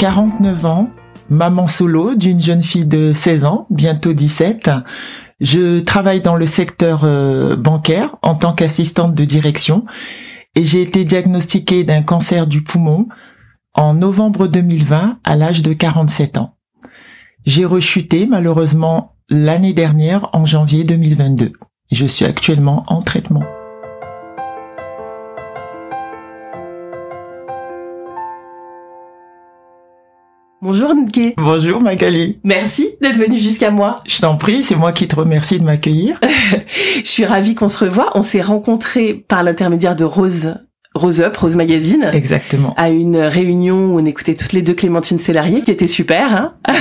49 ans, maman solo d'une jeune fille de 16 ans, bientôt 17. Je travaille dans le secteur euh, bancaire en tant qu'assistante de direction et j'ai été diagnostiquée d'un cancer du poumon en novembre 2020 à l'âge de 47 ans. J'ai rechuté malheureusement l'année dernière en janvier 2022. Je suis actuellement en traitement. Bonjour Nké. Bonjour Magali. Merci d'être venu jusqu'à moi. Je t'en prie, c'est moi qui te remercie de m'accueillir. Je suis ravie qu'on se revoie. On s'est rencontrés par l'intermédiaire de Rose Rose Up, Rose Magazine. Exactement. À une réunion où on écoutait toutes les deux Clémentine Célarier, qui était super. Hein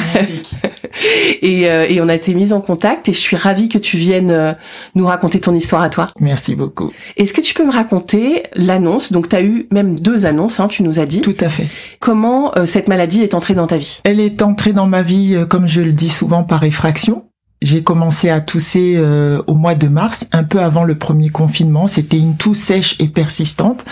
et, euh, et, on a été mis en contact et je suis ravie que tu viennes euh, nous raconter ton histoire à toi. Merci beaucoup. Est-ce que tu peux me raconter l'annonce? Donc tu as eu même deux annonces, hein, tu nous as dit. Tout à fait. Comment euh, cette maladie est entrée dans ta vie? Elle est entrée dans ma vie, comme je le dis souvent, par effraction. J'ai commencé à tousser euh, au mois de mars, un peu avant le premier confinement. C'était une toux sèche et persistante.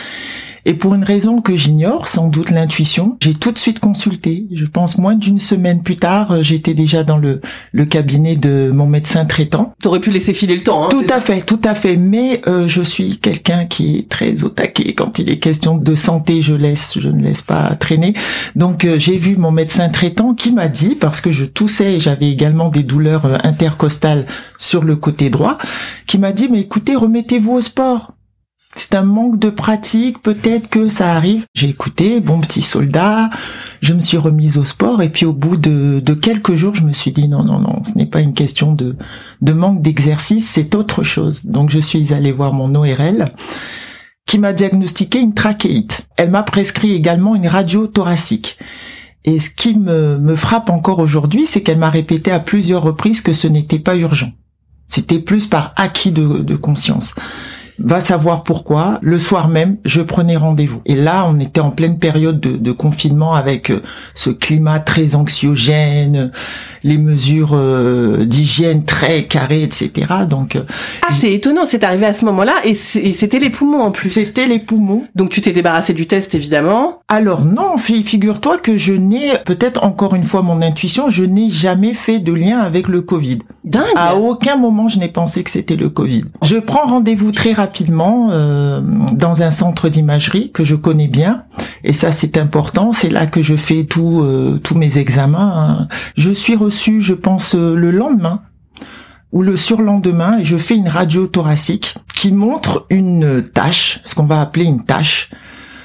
Et pour une raison que j'ignore, sans doute l'intuition, j'ai tout de suite consulté. Je pense moins d'une semaine plus tard, euh, j'étais déjà dans le, le cabinet de mon médecin traitant. T'aurais pu laisser filer le temps. Hein, tout à fait, tout à fait. Mais euh, je suis quelqu'un qui est très au taquet quand il est question de santé. Je laisse, je ne laisse pas traîner. Donc euh, j'ai vu mon médecin traitant qui m'a dit, parce que je toussais et j'avais également des douleurs intercostales sur le côté droit, qui m'a dit mais écoutez, remettez-vous au sport c'est un manque de pratique, peut-être que ça arrive. J'ai écouté, bon petit soldat, je me suis remise au sport et puis au bout de, quelques jours, je me suis dit non, non, non, ce n'est pas une question de, manque d'exercice, c'est autre chose. Donc je suis allée voir mon ORL qui m'a diagnostiqué une trachéite. Elle m'a prescrit également une radio thoracique. Et ce qui me, frappe encore aujourd'hui, c'est qu'elle m'a répété à plusieurs reprises que ce n'était pas urgent. C'était plus par acquis de conscience va savoir pourquoi. Le soir même, je prenais rendez-vous. Et là, on était en pleine période de, confinement avec euh, ce climat très anxiogène, les mesures euh, d'hygiène très carrées, etc. Donc, euh, ah, c'est étonnant, c'est arrivé à ce moment-là, et c'était les poumons en plus. C'était les poumons. Donc tu t'es débarrassé du test, évidemment. Alors non, figure-toi que je n'ai, peut-être encore une fois mon intuition, je n'ai jamais fait de lien avec le Covid. Dingue. À aucun moment je n'ai pensé que c'était le Covid. Je prends rendez-vous très rapidement euh, dans un centre d'imagerie que je connais bien, et ça c'est important. C'est là que je fais tous tous mes examens. Hein. Je suis reçu, je pense, euh, le lendemain ou le surlendemain et je fais une radio thoracique qui montre une tache, ce qu'on va appeler une tache,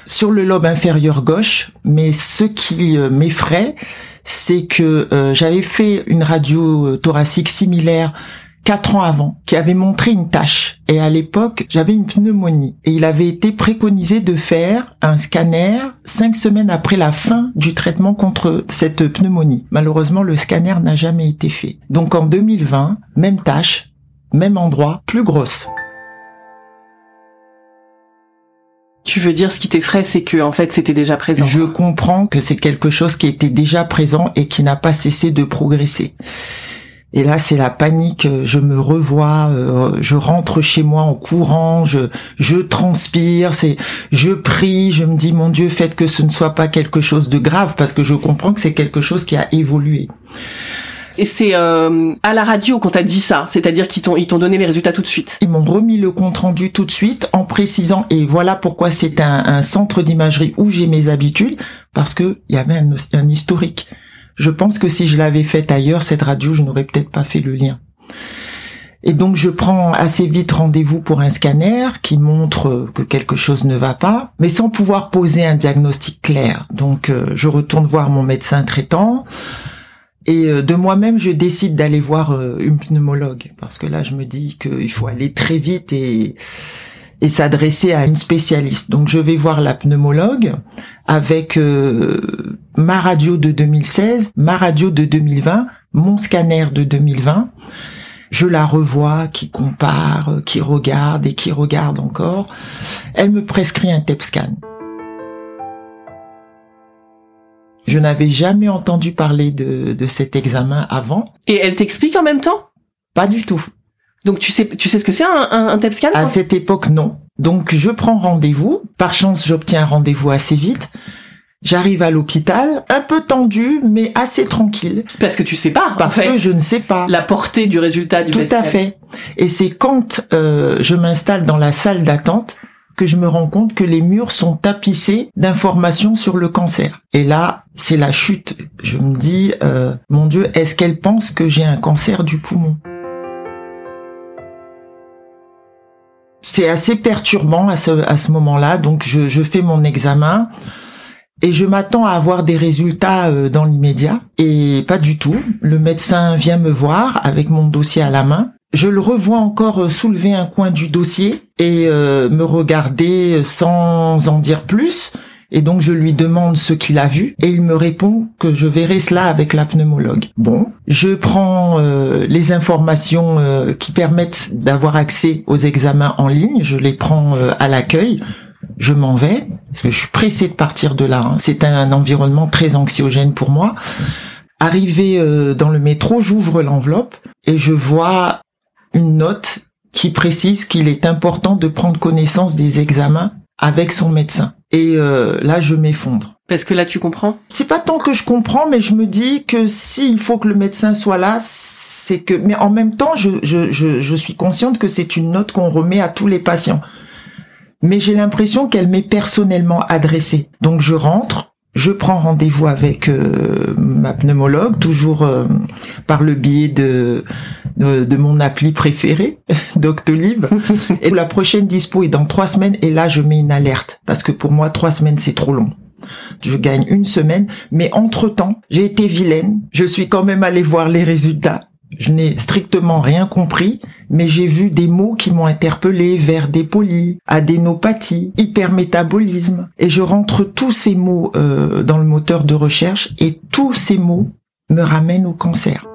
sur le lobe inférieur gauche. Mais ce qui euh, m'effraie, c'est que euh, j'avais fait une radio thoracique similaire quatre ans avant, qui avait montré une tache. Et à l'époque, j'avais une pneumonie. Et il avait été préconisé de faire un scanner cinq semaines après la fin du traitement contre cette pneumonie. Malheureusement, le scanner n'a jamais été fait. Donc en 2020, même tache, même endroit, plus grosse. Tu veux dire ce qui t'effraie, c'est que en fait c'était déjà présent. Je comprends que c'est quelque chose qui était déjà présent et qui n'a pas cessé de progresser. Et là, c'est la panique. Je me revois, euh, je rentre chez moi en courant, je, je transpire, c'est, je prie, je me dis mon Dieu, faites que ce ne soit pas quelque chose de grave, parce que je comprends que c'est quelque chose qui a évolué. Et c'est euh, à la radio qu'on t'a dit ça, c'est-à-dire qu'ils t'ont ils t'ont donné les résultats tout de suite. Ils m'ont remis le compte rendu tout de suite en précisant et voilà pourquoi c'est un, un centre d'imagerie où j'ai mes habitudes parce que il y avait un, un historique. Je pense que si je l'avais faite ailleurs, cette radio, je n'aurais peut-être pas fait le lien. Et donc je prends assez vite rendez-vous pour un scanner qui montre que quelque chose ne va pas, mais sans pouvoir poser un diagnostic clair. Donc euh, je retourne voir mon médecin traitant et euh, de moi-même je décide d'aller voir euh, une pneumologue parce que là je me dis qu'il faut aller très vite et et s'adresser à une spécialiste. Donc je vais voir la pneumologue avec euh, ma radio de 2016, ma radio de 2020, mon scanner de 2020. Je la revois, qui compare, qui regarde et qui regarde encore. Elle me prescrit un TEP scan. Je n'avais jamais entendu parler de, de cet examen avant. Et elle t'explique en même temps? Pas du tout. Donc tu sais, tu sais ce que c'est un, un, un TEP scan À cette époque, non. Donc je prends rendez-vous. Par chance, j'obtiens un rendez-vous assez vite. J'arrive à l'hôpital, un peu tendu, mais assez tranquille. Parce que tu sais pas. Parce en fait, que je ne sais pas. la portée du résultat du Tout à fait. Et c'est quand euh, je m'installe dans la salle d'attente que je me rends compte que les murs sont tapissés d'informations sur le cancer. Et là, c'est la chute. Je me dis, euh, mon Dieu, est-ce qu'elle pense que j'ai un cancer du poumon? C'est assez perturbant à ce, à ce moment-là. Donc, je, je fais mon examen. Et je m'attends à avoir des résultats euh, dans l'immédiat. Et pas du tout. Le médecin vient me voir avec mon dossier à la main. Je le revois encore euh, soulever un coin du dossier et euh, me regarder sans en dire plus. Et donc je lui demande ce qu'il a vu et il me répond que je verrai cela avec la pneumologue. Bon, je prends euh, les informations euh, qui permettent d'avoir accès aux examens en ligne, je les prends euh, à l'accueil. Je m'en vais parce que je suis pressé de partir de là. hein. C'est un environnement très anxiogène pour moi. Arrivé euh, dans le métro, j'ouvre l'enveloppe et je vois une note qui précise qu'il est important de prendre connaissance des examens avec son médecin. Et euh, là, je m'effondre. Parce que là, tu comprends? C'est pas tant que je comprends, mais je me dis que s'il faut que le médecin soit là, c'est que. Mais en même temps, je, je, je, je suis consciente que c'est une note qu'on remet à tous les patients. Mais j'ai l'impression qu'elle m'est personnellement adressée. Donc je rentre, je prends rendez-vous avec euh, ma pneumologue, toujours euh, par le biais de, de, de mon appli préférée, Doctolib. et la prochaine dispo est dans trois semaines, et là je mets une alerte, parce que pour moi trois semaines c'est trop long. Je gagne une semaine, mais entre-temps, j'ai été vilaine. Je suis quand même allée voir les résultats. Je n'ai strictement rien compris, mais j'ai vu des mots qui m'ont interpellé vers dépolie, adénopathie, hypermétabolisme. Et je rentre tous ces mots euh, dans le moteur de recherche et tous ces mots me ramènent au cancer.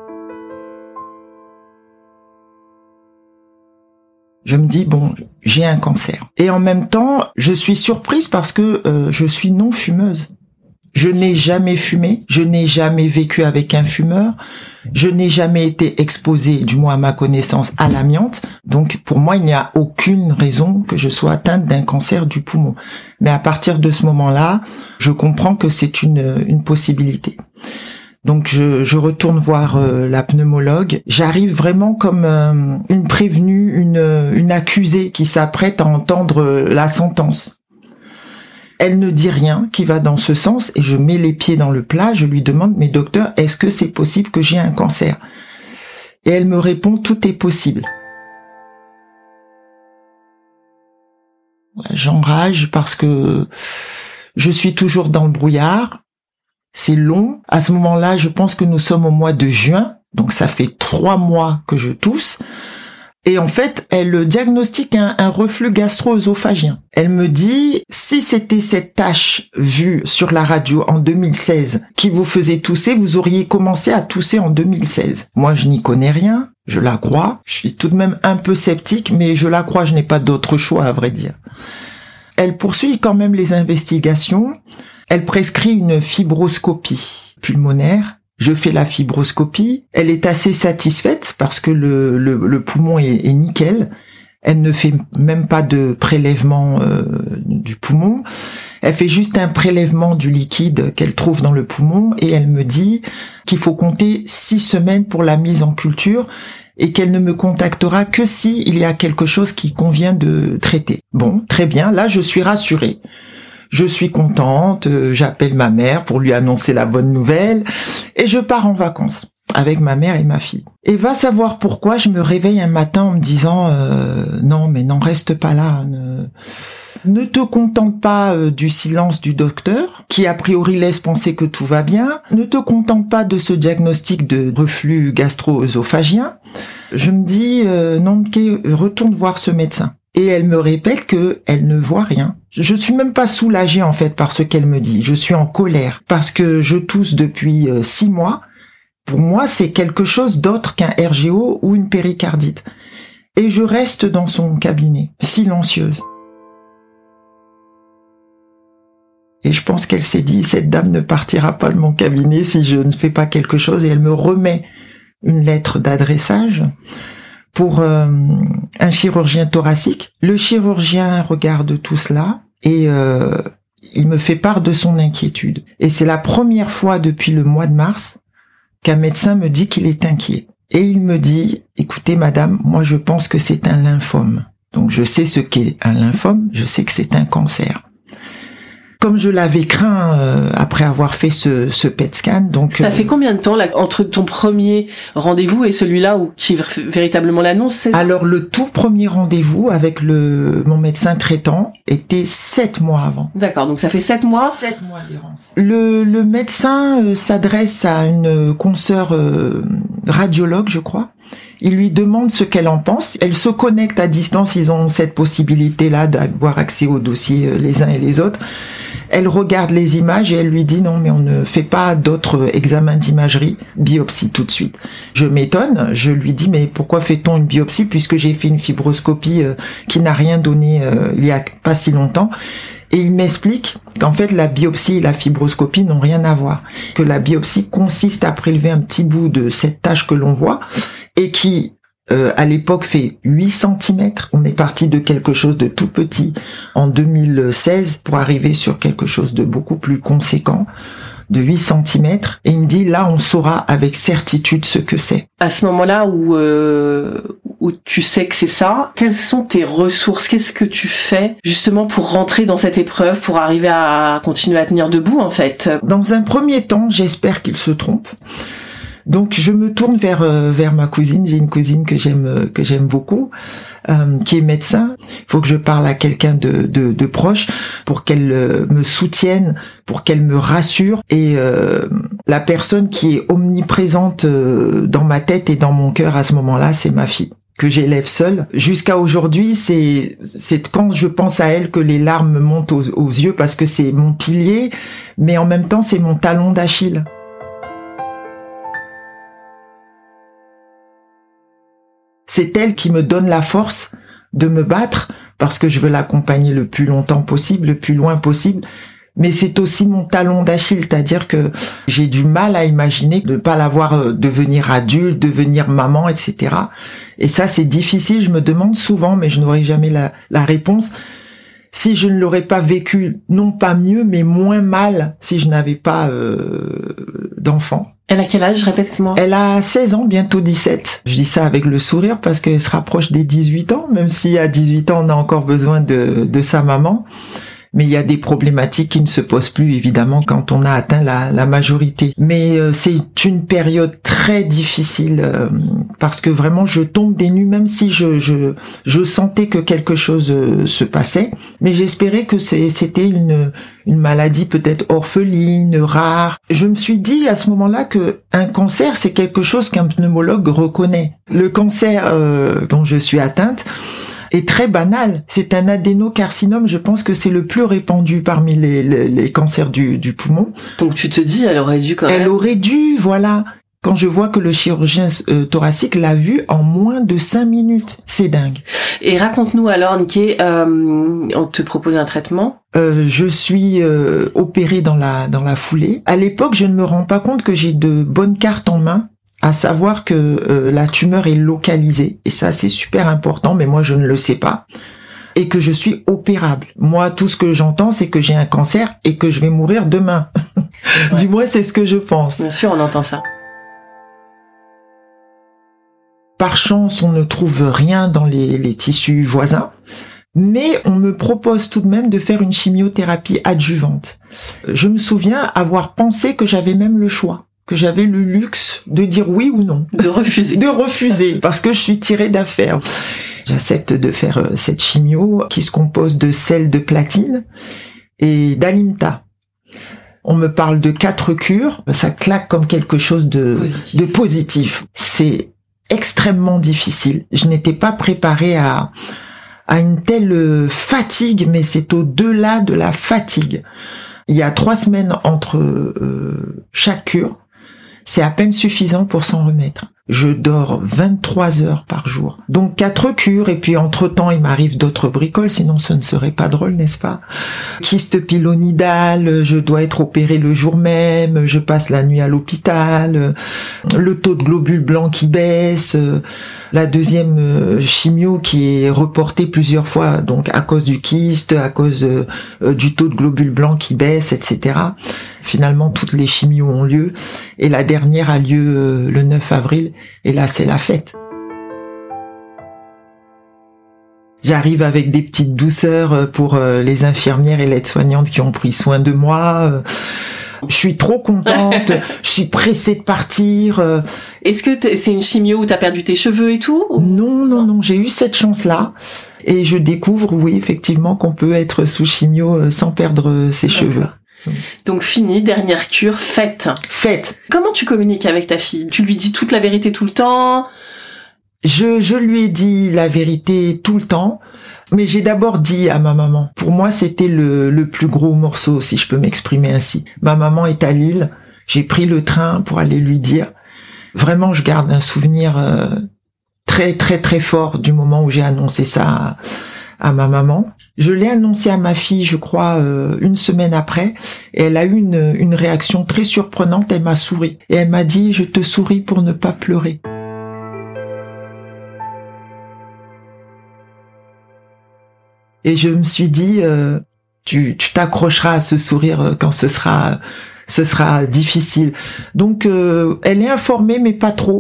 Je me dis, bon, j'ai un cancer. Et en même temps, je suis surprise parce que euh, je suis non fumeuse. Je n'ai jamais fumé, je n'ai jamais vécu avec un fumeur, je n'ai jamais été exposée, du moins à ma connaissance, à l'amiante. Donc pour moi, il n'y a aucune raison que je sois atteinte d'un cancer du poumon. Mais à partir de ce moment-là, je comprends que c'est une, une possibilité. Donc je, je retourne voir euh, la pneumologue. J'arrive vraiment comme euh, une prévenue, une, une accusée qui s'apprête à entendre euh, la sentence. Elle ne dit rien qui va dans ce sens et je mets les pieds dans le plat. Je lui demande, mais docteur, est-ce que c'est possible que j'ai un cancer? Et elle me répond, tout est possible. J'enrage parce que je suis toujours dans le brouillard. C'est long. À ce moment-là, je pense que nous sommes au mois de juin. Donc ça fait trois mois que je tousse. Et en fait, elle diagnostique un, reflux gastro-œsophagien. Elle me dit, si c'était cette tâche vue sur la radio en 2016 qui vous faisait tousser, vous auriez commencé à tousser en 2016. Moi, je n'y connais rien. Je la crois. Je suis tout de même un peu sceptique, mais je la crois. Je n'ai pas d'autre choix, à vrai dire. Elle poursuit quand même les investigations. Elle prescrit une fibroscopie pulmonaire. Je fais la fibroscopie. Elle est assez satisfaite parce que le, le, poumon est, est, nickel. Elle ne fait même pas de prélèvement euh, du poumon. Elle fait juste un prélèvement du liquide qu'elle trouve dans le poumon et elle me dit qu'il faut compter six semaines pour la mise en culture et qu'elle ne me contactera que si il y a quelque chose qui convient de traiter. Bon, très bien. Là, je suis rassurée. Je suis contente, euh, j'appelle ma mère pour lui annoncer la bonne nouvelle et je pars en vacances avec ma mère et ma fille. Et va savoir pourquoi je me réveille un matin en me disant euh, non mais n'en reste pas là. Ne, te contente pas euh, du silence du docteur qui a priori laisse penser que tout va bien. Ne te contente pas de ce diagnostic de reflux gastro-œsophagien. Je me dis euh, non retourne voir ce médecin. Et elle me répète que elle ne voit rien. Je suis même pas soulagée en fait par ce qu'elle me dit. Je suis en colère parce que je tousse depuis euh, six mois. Pour moi, c'est quelque chose d'autre qu'un RGO ou une péricardite. Et je reste dans son cabinet, silencieuse. Et je pense qu'elle s'est dit, cette dame ne partira pas de mon cabinet si je ne fais pas quelque chose. Et elle me remet une lettre d'adressage pour euh, un chirurgien thoracique. Le chirurgien regarde tout cela et euh, il me fait part de son inquiétude. Et c'est la première fois depuis le mois de mars qu'un médecin me dit qu'il est inquiet. Et il me dit, écoutez madame, moi je pense que c'est un lymphome. Donc je sais ce qu'est un lymphome, je sais que c'est un cancer comme je l'avais craint euh, après avoir fait ce, ce PET scan. Donc ça fait euh, combien de temps là, entre ton premier rendez-vous et celui-là où qui est véritablement l'annonce Alors le tout premier rendez-vous avec le mon médecin traitant était sept mois avant. D'accord, donc ça fait sept mois. Sept mois d'errance. Le, le médecin euh, s'adresse à une consoeur radiologue, je crois. Il lui demande ce qu'elle en pense. Elle se connecte à distance. Ils ont cette possibilité-là d'avoir accès aux dossiers les uns et les autres. Elle regarde les images et elle lui dit non mais on ne fait pas d'autres examens d'imagerie, biopsie tout de suite. Je m'étonne, je lui dis mais pourquoi fait-on une biopsie puisque j'ai fait une fibroscopie euh, qui n'a rien donné euh, il y a pas si longtemps. Et il m'explique qu'en fait la biopsie et la fibroscopie n'ont rien à voir, que la biopsie consiste à prélever un petit bout de cette tâche que l'on voit et qui euh, à l'époque fait 8 cm. On est parti de quelque chose de tout petit en 2016 pour arriver sur quelque chose de beaucoup plus conséquent de 8 cm et il me dit là on saura avec certitude ce que c'est. À ce moment-là où euh, où tu sais que c'est ça, quelles sont tes ressources? Qu'est-ce que tu fais justement pour rentrer dans cette épreuve, pour arriver à continuer à tenir debout en fait? Dans un premier temps, j'espère qu'il se trompe. Donc je me tourne vers euh, vers ma cousine. J'ai une cousine que j'aime euh, que j'aime beaucoup, euh, qui est médecin. Il faut que je parle à quelqu'un de, de, de, proche pour qu'elle me soutienne, pour qu'elle me rassure. Et la personne qui est omniprésente dans ma tête et dans mon cœur à ce moment-là, c'est ma fille que j'élève seule. Jusqu'à aujourd'hui, c'est c'est quand je pense à elle que les larmes montent aux, aux yeux parce que c'est mon pilier, mais en même temps c'est mon talon d'Achille. C'est elle qui me donne la force de me battre parce que je veux l'accompagner le plus longtemps possible, le plus loin possible. Mais c'est aussi mon talon d'Achille, c'est-à-dire que j'ai du mal à imaginer de ne pas la voir euh, devenir adulte, devenir maman, etc. Et ça, c'est difficile. Je me demande souvent, mais je n'aurai jamais la, la réponse si je ne l'aurais pas vécu, non pas mieux, mais moins mal si je n'avais pas euh, d'enfant. Elle a quel âge, répète-moi? Elle a 16 ans, bientôt 17. Je dis ça avec le sourire parce qu'elle se rapproche des 18 ans, même si à 18 ans on a encore besoin de, de sa maman mais il y a des problématiques qui ne se posent plus évidemment quand on a atteint la, la majorité. Mais euh, c'est une période très difficile euh, parce que vraiment je tombe des nues même si je je, je sentais que quelque chose euh, se passait, mais j'espérais que c'était une une maladie peut-être orpheline, rare. Je me suis dit à ce moment-là que un cancer c'est quelque chose qu'un pneumologue reconnaît. Le cancer dont je suis atteinte est très banal. C'est un adénocarcinome. Je pense que c'est le plus répandu parmi les, les, cancers du, du, poumon. Donc tu te dis, elle aurait dû quand même. Elle aurait dû, voilà. Quand je vois que le chirurgien euh, thoracique l'a vu en moins de cinq minutes, c'est dingue. Et raconte-nous alors, Niké, euh, on te propose un traitement euh, je suis euh, opérée dans la dans la foulée. À l'époque, je ne me rends pas compte que j'ai de bonnes cartes en main à savoir que euh, la tumeur est localisée et ça c'est super important mais moi je ne le sais pas et que je suis opérable. Moi tout ce que j'entends c'est que j'ai un cancer et que je vais mourir demain. du moins c'est ce que je pense. Bien sûr on entend ça. Par chance on ne trouve rien dans les, les tissus voisins mais on me propose tout de même de faire une chimiothérapie adjuvante. Je me souviens avoir pensé que j'avais même le choix que j'avais le luxe de dire oui ou non. De refuser. de refuser, parce que je suis tirée d'affaire. J'accepte de faire euh, cette chimio qui se compose de sel de platine et d'alimta. On me parle de quatre cures, ça claque comme quelque chose de positif. De positif. C'est extrêmement difficile. Je n'étais pas préparée à à une telle fatigue, mais c'est au-delà de la fatigue. Il y a trois semaines entre euh, chaque cure, c'est à peine suffisant pour s'en remettre je dors 23 heures par jour. Donc quatre cures et puis entre-temps il m'arrive d'autres bricoles, sinon ce ne serait pas drôle, n'est-ce pas? Kyste pilonidal, je dois être opéré le jour même, je passe la nuit à l'hôpital, le taux de globules blancs qui baisse, la deuxième euh, chimio qui est reportée plusieurs fois, donc à cause du kyste, à cause euh, du taux de globules blancs qui baisse, etc. Finalement, toutes les chimios ont lieu et la dernière a lieu euh, le 9 avril et là, c'est la fête. J'arrive avec des petites douceurs euh, pour euh, les infirmières et l'aides-soignantes qui ont pris soin de moi. Je suis trop contente, je suis pressée de partir. Est-ce que c'est une chimio où tu as perdu tes cheveux et tout Non, non, non, j'ai eu cette chance-là. Et je découvre, oui, effectivement, qu'on peut être sous chimio sans perdre ses cheveux. Donc fini, dernière cure, faite. Faite. Comment tu communiques avec ta fille? Tu lui dis toute la vérité tout le temps? Je, je lui ai dit la vérité tout le temps, mais j'ai d'abord dit à ma maman. Pour moi, c'était le, le plus gros morceau, si je peux m'exprimer ainsi. Ma maman est à Lille, j'ai pris le train pour aller lui dire. Vraiment, je garde un souvenir euh, très très très fort du moment où j'ai annoncé ça à ma maman. Je l'ai annoncé à ma fille, je crois, euh, une semaine après, et elle a eu une, une réaction très surprenante. Elle m'a souri et elle m'a dit "Je te souris pour ne pas pleurer." Et je me suis dit, euh, tu t'accrocheras à ce sourire euh, quand ce sera ce sera difficile. Donc elle est informée mais pas trop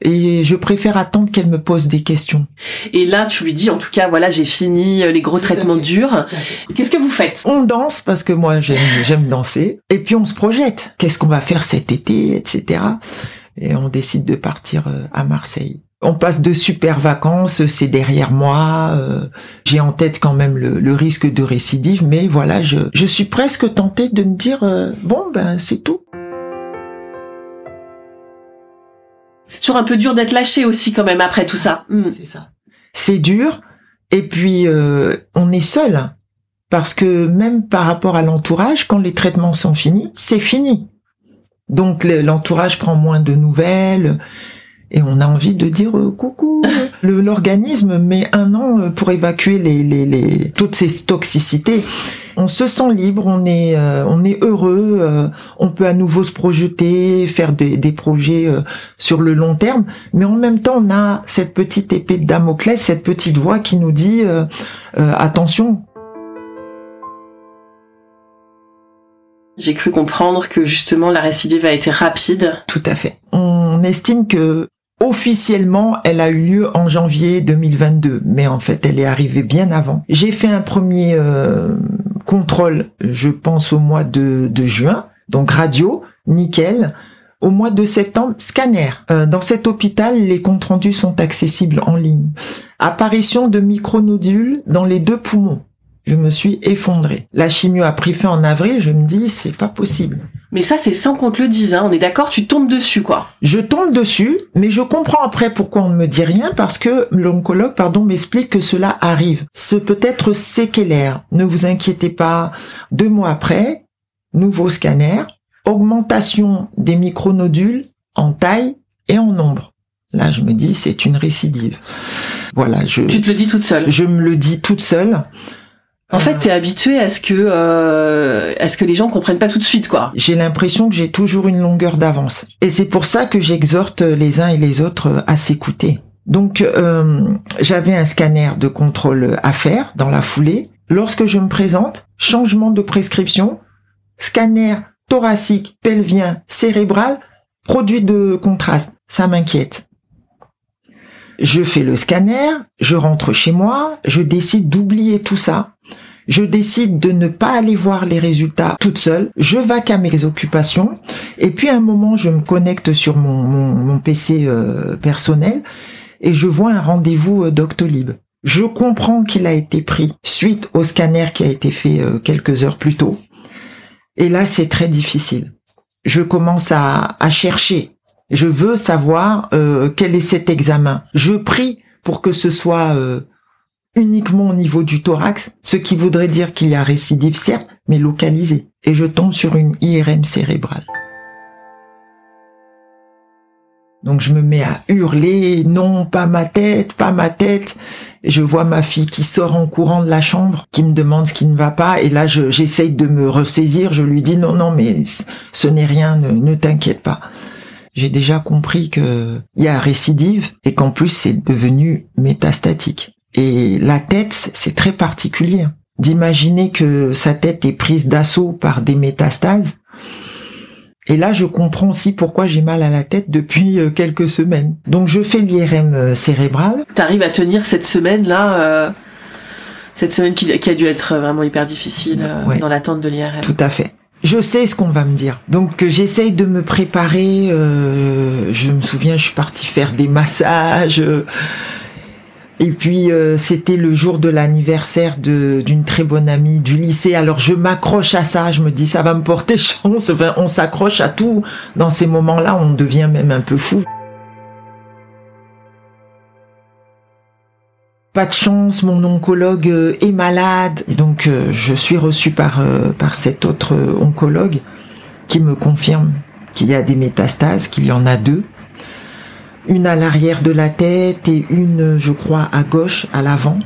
et je préfère attendre qu'elle me pose des questions. Et là, tu lui dis, en tout cas, voilà, j'ai fini euh, les gros traitements durs. Qu'est-ce que vous faites? On danse parce que moi, j'aime danser. Et puis on se projette. Qu'est-ce qu'on va faire cet été, etc. Et on décide de partir euh, à Marseille. On passe de super vacances, c'est derrière moi. Euh, j'ai en tête quand même le, risque de récidive, mais voilà, je, je suis presque tentée de me dire bon ben c'est tout. C'est toujours un peu dur d'être lâché aussi quand même après tout ça. Hmm. C'est ça. C'est dur. Et puis euh, on est seul parce que même par rapport à l'entourage, quand les traitements sont finis, c'est fini. Donc l'entourage prend moins de nouvelles et on a envie de dire euh, coucou. L'organisme met un an euh, pour évacuer les, les, les, toutes ces toxicités. On se sent libre, on est, euh, on est heureux, on peut à nouveau se projeter, faire des, des projets sur le long terme, mais en même temps on a cette petite épée de Damoclès, cette petite voix qui nous dit attention, J'ai cru comprendre que justement la récidive a été rapide. Tout à fait. On estime que Officiellement, elle a eu lieu en janvier 2022, mais en fait, elle est arrivée bien avant. J'ai fait un premier euh, contrôle, je pense au mois de, juin, donc radio, nickel. Au mois de septembre, scanner. Euh, dans cet hôpital, les comptes rendus sont accessibles en ligne. Apparition de micronodules dans les deux poumons. Je me suis effondré. La chimio a pris fin en avril, je me dis, c'est pas possible. Mais ça, c'est sans qu'on te le dise, hein. on est d'accord, tu tombes dessus, quoi. Je tombe dessus, mais je comprends après pourquoi on ne me dit rien, parce que l'oncologue, pardon, m'explique que cela arrive. Ce peut être séquelaire. Ne vous inquiétez pas. Deux mois après, nouveau scanner, augmentation des micronodules en taille et en nombre. Là, je me dis, c'est une récidive. Voilà, je. Tu te le dis toute seule. Je me le dis toute seule. En fait, t'es habitué à ce que euh, à ce que les gens comprennent pas tout de suite, quoi. J'ai l'impression que j'ai toujours une longueur d'avance, et c'est pour ça que j'exhorte les uns et les autres à s'écouter. Donc, euh, j'avais un scanner de contrôle à faire dans la foulée. Lorsque je me présente, changement de prescription, scanner thoracique, pelvien, cérébral, produit de contraste. Ça m'inquiète. Je fais le scanner, je rentre chez moi, je décide d'oublier tout ça je décide de ne pas aller voir les résultats toute seule, je vaque à mes occupations, et puis à un moment, je me connecte sur mon, mon, PC euh, personnel et je vois un rendez-vous euh, Doctolib. Je comprends qu'il a été pris suite au scanner qui a été fait euh, quelques heures plus tôt. Et là, c'est très difficile. Je commence à, à chercher. Je veux savoir quel est cet examen. Je prie pour que ce soit uniquement au niveau du thorax, ce qui voudrait dire qu'il y a récidive certes, mais localisée. Et je tombe sur une IRM cérébrale. Donc je me mets à hurler, non, pas ma tête, pas ma tête. Je vois ma fille qui sort en courant de la chambre, qui me demande ce qui ne va pas. Et là, j'essaye de me ressaisir. Je lui dis non, non, mais ce n'est rien, ne, t'inquiète pas. J'ai déjà compris que il y a récidive et qu'en plus c'est devenu métastatique. Et la tête, c'est très particulier. D'imaginer que sa tête est prise d'assaut par des métastases et là, je comprends aussi pourquoi j'ai mal à la tête depuis euh, quelques semaines. Donc, je fais l'IRM euh, cérébral. T'arrives à tenir cette semaine-là, euh, cette semaine qui, a dû être vraiment hyper difficile dans l'attente de l'IRM. Tout à fait. Je sais ce qu'on va me dire. Donc j'essaye de me préparer. je me souviens, je suis partie faire des massages. Et puis euh, c'était le jour de l'anniversaire d'une très bonne amie du lycée. Alors je m'accroche à ça, je me dis ça va me porter chance. Enfin, on s'accroche à tout. Dans ces moments-là, on devient même un peu fou. Pas de chance, mon oncologue euh, est malade. donc euh, je suis reçue par par cet autre oncologue qui me confirme qu'il y a des métastases, qu'il y en a deux une à l'arrière de la tête et une, je crois, à gauche, à l'avant.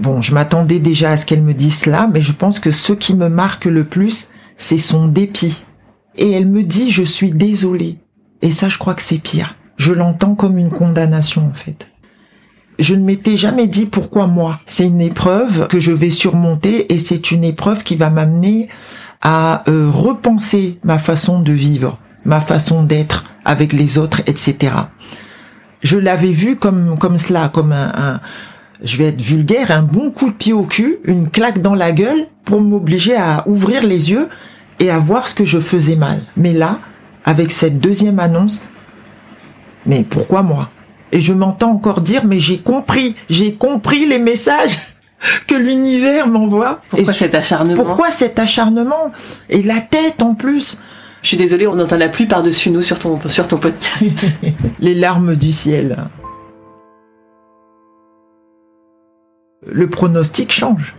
Bon, je m'attendais déjà à ce qu'elle me dise cela, mais je pense que ce qui me marque le plus, c'est son dépit. Et elle me dit, je suis désolée. Et ça, je crois que c'est pire. Je l'entends comme une condamnation, en fait. Je ne m'étais jamais dit pourquoi moi. C'est une épreuve que je vais surmonter et c'est une épreuve qui va m'amener à euh, repenser ma façon de vivre, ma façon d'être, avec les autres, etc. Je l'avais vu comme comme cela, comme un, je vais être vulgaire, un bon coup de pied au cul, une claque dans la gueule pour m'obliger à ouvrir les yeux et à voir ce que je faisais mal. Mais là, avec cette deuxième annonce, mais pourquoi moi? Et je m'entends encore dire, mais j'ai compris, j'ai compris les messages que l'univers m'envoie. Pourquoi cet acharnement? Pourquoi cet acharnement? Et la tête en plus. Je suis désolée, on n'entend la pluie par-dessus nous sur ton, sur ton podcast. Les larmes du ciel. Le pronostic change.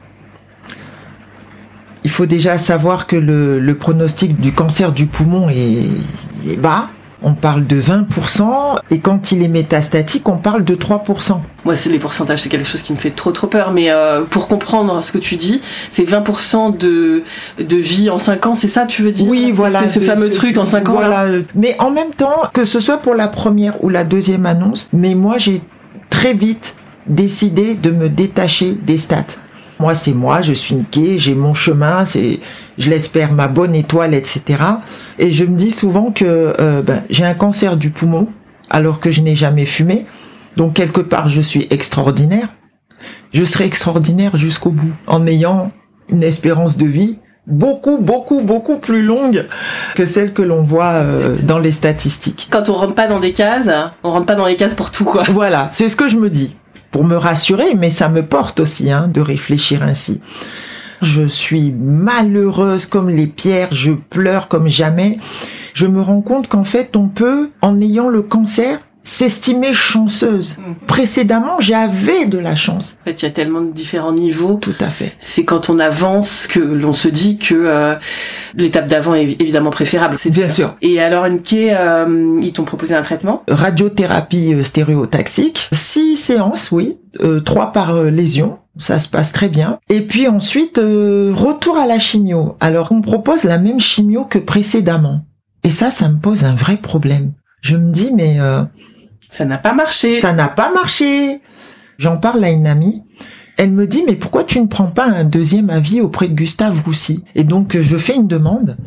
Il faut déjà savoir que le, le pronostic du cancer du poumon est, est bas on parle de 20%, et quand il est métastatique, on parle de 3%. Moi, c'est les pourcentages, c'est quelque chose qui me fait trop trop peur, mais euh, pour comprendre ce que tu dis, c'est 20% de, de vie en 5 ans, c'est ça tu veux dire? Oui, voilà. C'est ce fameux truc en 5 ans. Voilà. Mais en même temps, que ce soit pour la première ou la deuxième annonce, mais moi, j'ai très vite décidé de me détacher des stats. Moi, c'est moi, je suis niqué, j'ai mon chemin, c'est, je l'espère, ma bonne étoile, etc. Et je me dis souvent que euh, ben, j'ai un cancer du poumon, alors que je n'ai jamais fumé. Donc quelque part, je suis extraordinaire. Je serai extraordinaire jusqu'au bout, en ayant une espérance de vie beaucoup, beaucoup, beaucoup plus longue que celle que l'on voit euh, dans les statistiques. Quand on rentre pas dans des cases, on rentre pas dans les cases pour tout, quoi. Voilà, c'est ce que je me dis pour me rassurer, mais ça me porte aussi hein, de réfléchir ainsi. Je suis malheureuse comme les pierres, je pleure comme jamais. Je me rends compte qu'en fait, on peut, en ayant le cancer, s'estimer chanceuse. Mm. Précédemment, j'avais de la chance. En fait, il y a tellement de différents niveaux. Tout à fait. C'est quand on avance que l'on se dit que euh, l'étape d'avant est évidemment préférable. C'est bien sûr. Et alors, Nké, euh, ils t'ont proposé un traitement? Radiothérapie euh, stéréotaxique. Six séances, oui. Euh, trois par lésion. Ça se passe très bien. Et puis ensuite, retour à la chimio. Alors, on propose la même chimio que précédemment. Et ça, ça me pose un vrai problème. Je me dis, mais ça n'a pas marché. Ça n'a pas marché. J'en parle à une amie. Elle me dit, mais pourquoi tu ne prends pas un deuxième avis auprès de Gustave Roussy? Et donc, je fais une demande.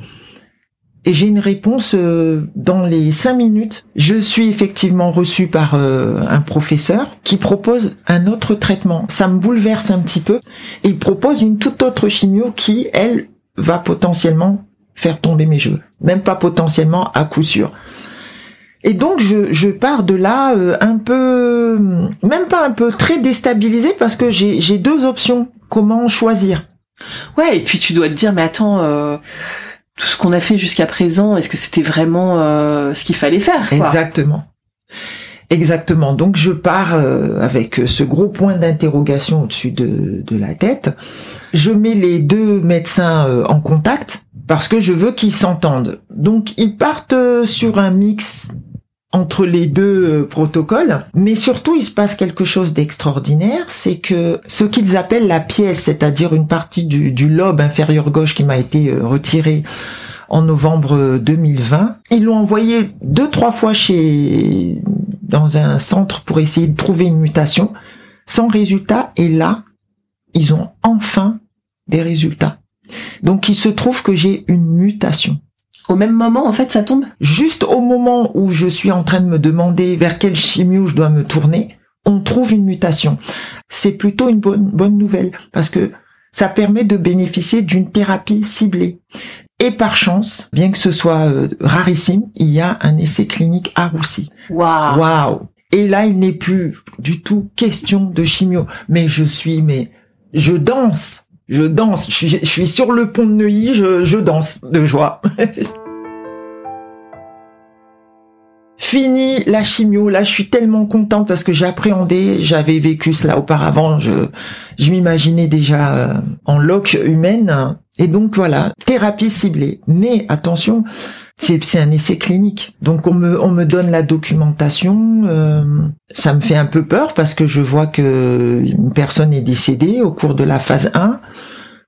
Et j'ai une réponse euh, dans les cinq minutes. Je suis effectivement reçue par euh, un professeur qui propose un autre traitement. Ça me bouleverse un petit peu. Et il propose une toute autre chimio qui, elle, va potentiellement faire tomber mes cheveux. Même pas potentiellement, à coup sûr. Et donc je, je pars de là euh, un peu, même pas un peu, très déstabilisé parce que j'ai deux options. Comment choisir? Ouais, et puis tu dois te dire, mais attends, euh, tout ce qu'on a fait jusqu'à présent, est-ce que c'était vraiment euh, ce qu'il fallait faire Exactement. Exactement. Donc je pars euh, avec ce gros point d'interrogation au-dessus de, de, la tête. Je mets les deux médecins euh, en contact parce que je veux qu'ils s'entendent. Donc ils partent sur un mix entre les deux protocoles, mais surtout il se passe quelque chose d'extraordinaire, c'est que ce qu'ils appellent la pièce, c'est-à-dire une partie du, lobe inférieur gauche qui m'a été retirée en novembre 2020. Ils l'ont envoyé deux, trois fois chez, dans un centre pour essayer de trouver une mutation, sans résultat, et là, ils ont enfin des résultats. Donc il se trouve que j'ai une mutation. Au même moment, en fait, ça tombe Juste au moment où je suis en train de me demander vers quel chimio je dois me tourner, on trouve une mutation. C'est plutôt une bonne, bonne nouvelle, parce que ça permet de bénéficier d'une thérapie ciblée. Et par chance, bien que ce soit euh, rarissime, il y a un essai clinique à Roussy. Waouh Waouh Et là, il n'est plus du tout question de chimio. Mais je suis, mais je danse, je danse. Je suis, sur le pont de Neuilly, je, danse de joie. Fini la chimio, là je suis tellement contente parce que j'appréhendais, j'avais vécu cela auparavant, je, je m'imaginais déjà euh, en loque humaine et donc voilà, thérapie ciblée. Mais attention, c'est un essai clinique. Donc on me, on me donne la documentation. Euh, ça me fait un peu peur parce que je vois que une personne est décédée au cours de la phase 1.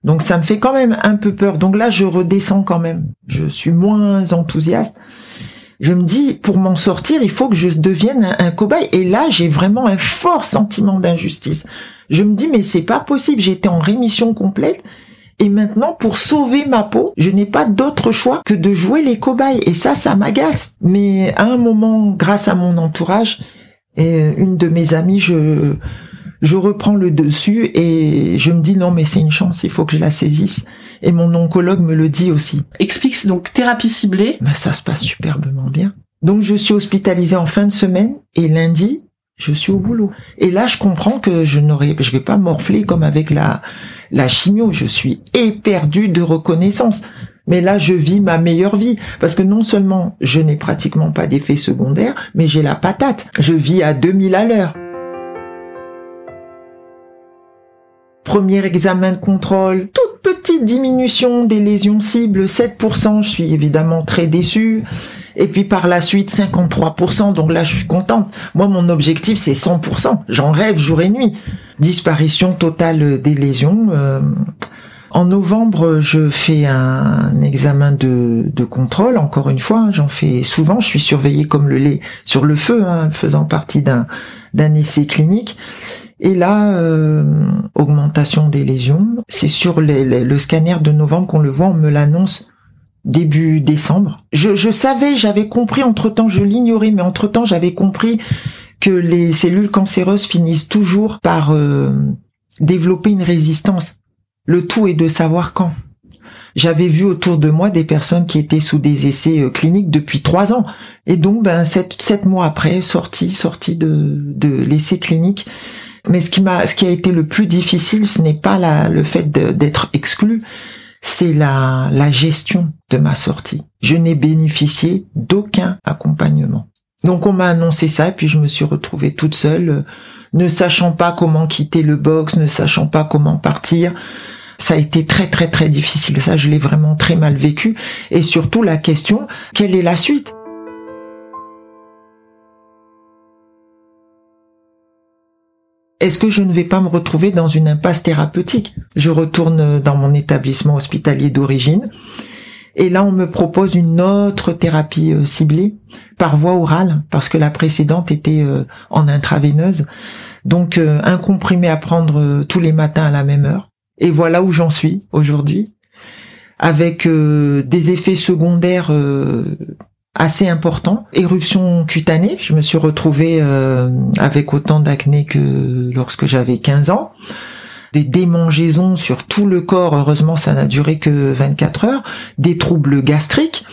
Donc ça me fait quand même un peu peur. Donc là, je redescends quand même. Je suis moins enthousiaste. Je me dis, pour m'en sortir, il faut que je devienne un, un cobaye. Et là, j'ai vraiment un fort sentiment d'injustice. Je me dis, mais c'est pas possible. J'étais en rémission complète et maintenant, pour sauver ma peau, je n'ai pas d'autre choix que de jouer les cobayes. Et ça, ça m'agace. Mais à un moment, grâce à mon entourage et une de mes amies, je, je reprends le dessus et je me dis non, mais c'est une chance, il faut que je la saisisse. Et mon oncologue me le dit aussi. Explique donc thérapie ciblée. Ben, ça se passe superbement bien. Donc je suis hospitalisée en fin de semaine et lundi, je suis au boulot. Et là, je comprends que je n'aurais, je vais pas morfler comme avec la, la chimio. Je suis éperdu de reconnaissance. Mais là, je vis ma meilleure vie. Parce que non seulement je n'ai pratiquement pas d'effets secondaires, mais j'ai la patate. Je vis à 2000 à l'heure. Premier examen de contrôle, toute petite diminution des lésions cibles, 7%. Je suis évidemment très déçu. Et puis par la suite, 53%. Donc là, je suis contente. Moi, mon objectif, c'est 100%. J'en rêve jour et nuit. Disparition totale des lésions. Euh, en novembre, je fais un examen de, contrôle. Encore une fois, j'en fais souvent. Je suis surveillée comme le lait sur le feu, hein, faisant partie d'un essai clinique. Et là, euh, augmentation des lésions. C'est sur le scanner de novembre qu'on le voit. On me l'annonce début décembre. Je, je savais, j'avais compris entre-temps, je l'ignorais, mais entre-temps j'avais compris que les cellules cancéreuses finissent toujours par euh, développer une résistance. Le tout est de savoir quand. J'avais vu autour de moi des personnes qui étaient sous des essais euh, cliniques depuis trois ans. Et donc, ben, sept, sept mois après, sortie, sortie de, de l'essai clinique. Mais ce qui m'a, ce qui a été le plus difficile, ce n'est pas la, le fait d'être exclu, c'est la, la gestion de ma sortie. Je n'ai bénéficié d'aucun accompagnement. Donc on m'a annoncé ça puis je me suis retrouvée toute seule, ne sachant pas comment quitter le box, ne sachant pas comment partir. Ça a été très très très difficile. Ça, je l'ai vraiment très mal vécu. Et surtout la question, quelle est la suite? Est-ce que je ne vais pas me retrouver dans une impasse thérapeutique? Je retourne dans mon établissement hospitalier d'origine et là on me propose une autre thérapie euh, ciblée par voie orale parce que la précédente était euh, en intraveineuse. Donc euh, un comprimé à prendre tous les matins à la même heure. Et voilà où j'en suis aujourd'hui avec des effets secondaires assez important. Éruption cutanée, je me suis retrouvée euh, avec autant d'acné que lorsque j'avais 15 ans. Des démangeaisons sur tout le corps, heureusement ça n'a duré que 24 heures. Des troubles gastriques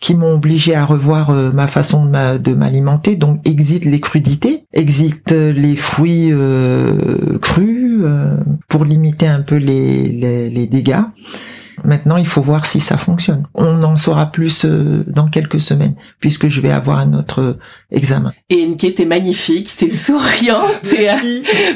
qui m'ont obligé à revoir euh, ma façon de m'alimenter. Donc exit les crudités, exit les fruits euh, crus pour limiter un peu les, les dégâts Maintenant, il faut voir si ça fonctionne. On en saura plus euh, dans quelques semaines, puisque je vais avoir un autre examen. Et Nké, t'es magnifique, t'es souriante, t'es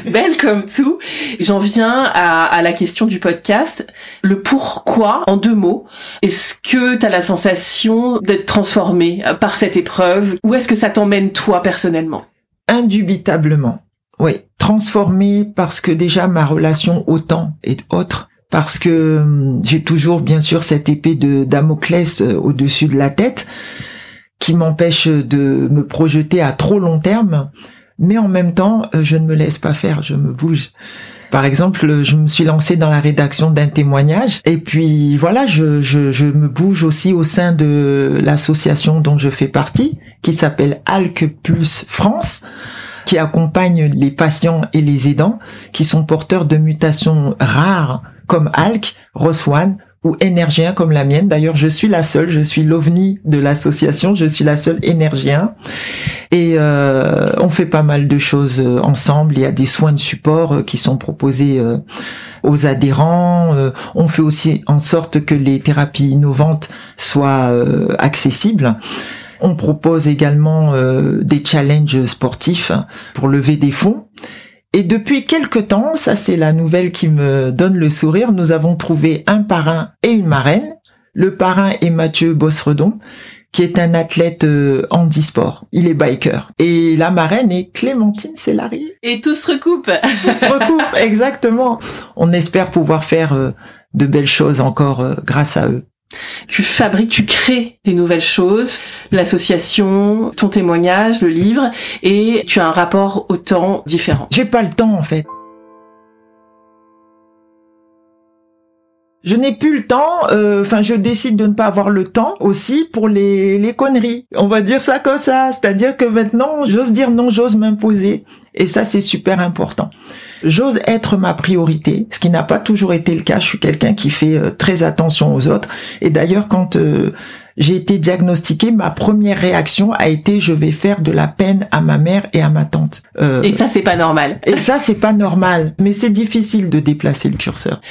belle comme tout. J'en viens à, à, la question du podcast. Le pourquoi, en deux mots, est-ce que t'as la sensation d'être transformée par cette épreuve ou est-ce que ça t'emmène toi personnellement? Indubitablement. Oui, transformée parce que déjà ma relation au temps est autre parce que hum, j'ai toujours bien sûr cette épée de Damoclès euh, au-dessus de la tête qui m'empêche de me projeter à trop long terme, mais en même temps, euh, je ne me laisse pas faire, je me bouge. Par exemple, je me suis lancée dans la rédaction d'un témoignage et puis voilà, je, je, je, me bouge aussi au sein de l'association dont je fais partie, qui s'appelle Alc Plus France qui accompagne les patients et les aidants qui sont porteurs de mutations rares comme ALK, ROS1 ou énergien comme la mienne. D'ailleurs, je suis la seule, je suis l'ovni de l'association, je suis la seule énergien. Et euh, on fait pas mal de choses euh, ensemble. Il y a des soins de support euh, qui sont proposés aux adhérents. on fait aussi en sorte que les thérapies innovantes soient accessibles. On propose également des challenges sportifs pour lever des fonds. Et depuis quelque temps, ça c'est la nouvelle qui me donne le sourire, nous avons trouvé un parrain et une marraine. Le parrain est Mathieu Bosredon, qui est un athlète euh, handisport. Il est biker. Et la marraine est Clémentine Célari. Et tout se recoupe. tout se recoupe, exactement. On espère pouvoir faire euh, de belles choses encore euh, grâce à eux. Tu fabriques, tu crées des nouvelles choses, l'association, ton témoignage, le livre, et tu as un rapport au temps différent. J'ai pas le temps en fait. Je n'ai plus le temps, euh, enfin je décide de ne pas avoir le temps aussi pour les, les conneries. On va dire ça comme ça, c'est-à-dire que maintenant j'ose dire non, j'ose m'imposer. Et ça c'est super important j'ose être ma priorité, ce qui n'a pas toujours été le cas. Je suis quelqu'un qui fait euh, très attention aux autres. Et d'ailleurs, quand euh, j'ai été diagnostiquée, ma première réaction a été je vais faire de la peine à ma mère et à ma tante. Euh, et ça c'est pas normal. Et ça c'est pas normal, mais c'est difficile de déplacer le curseur.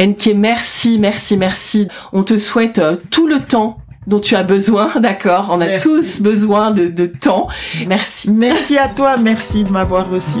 Enke, merci, merci, merci. On te souhaite tout le temps dont tu as besoin, d'accord? On a tous besoin de, de temps. Merci. Merci à toi, merci de m'avoir reçu.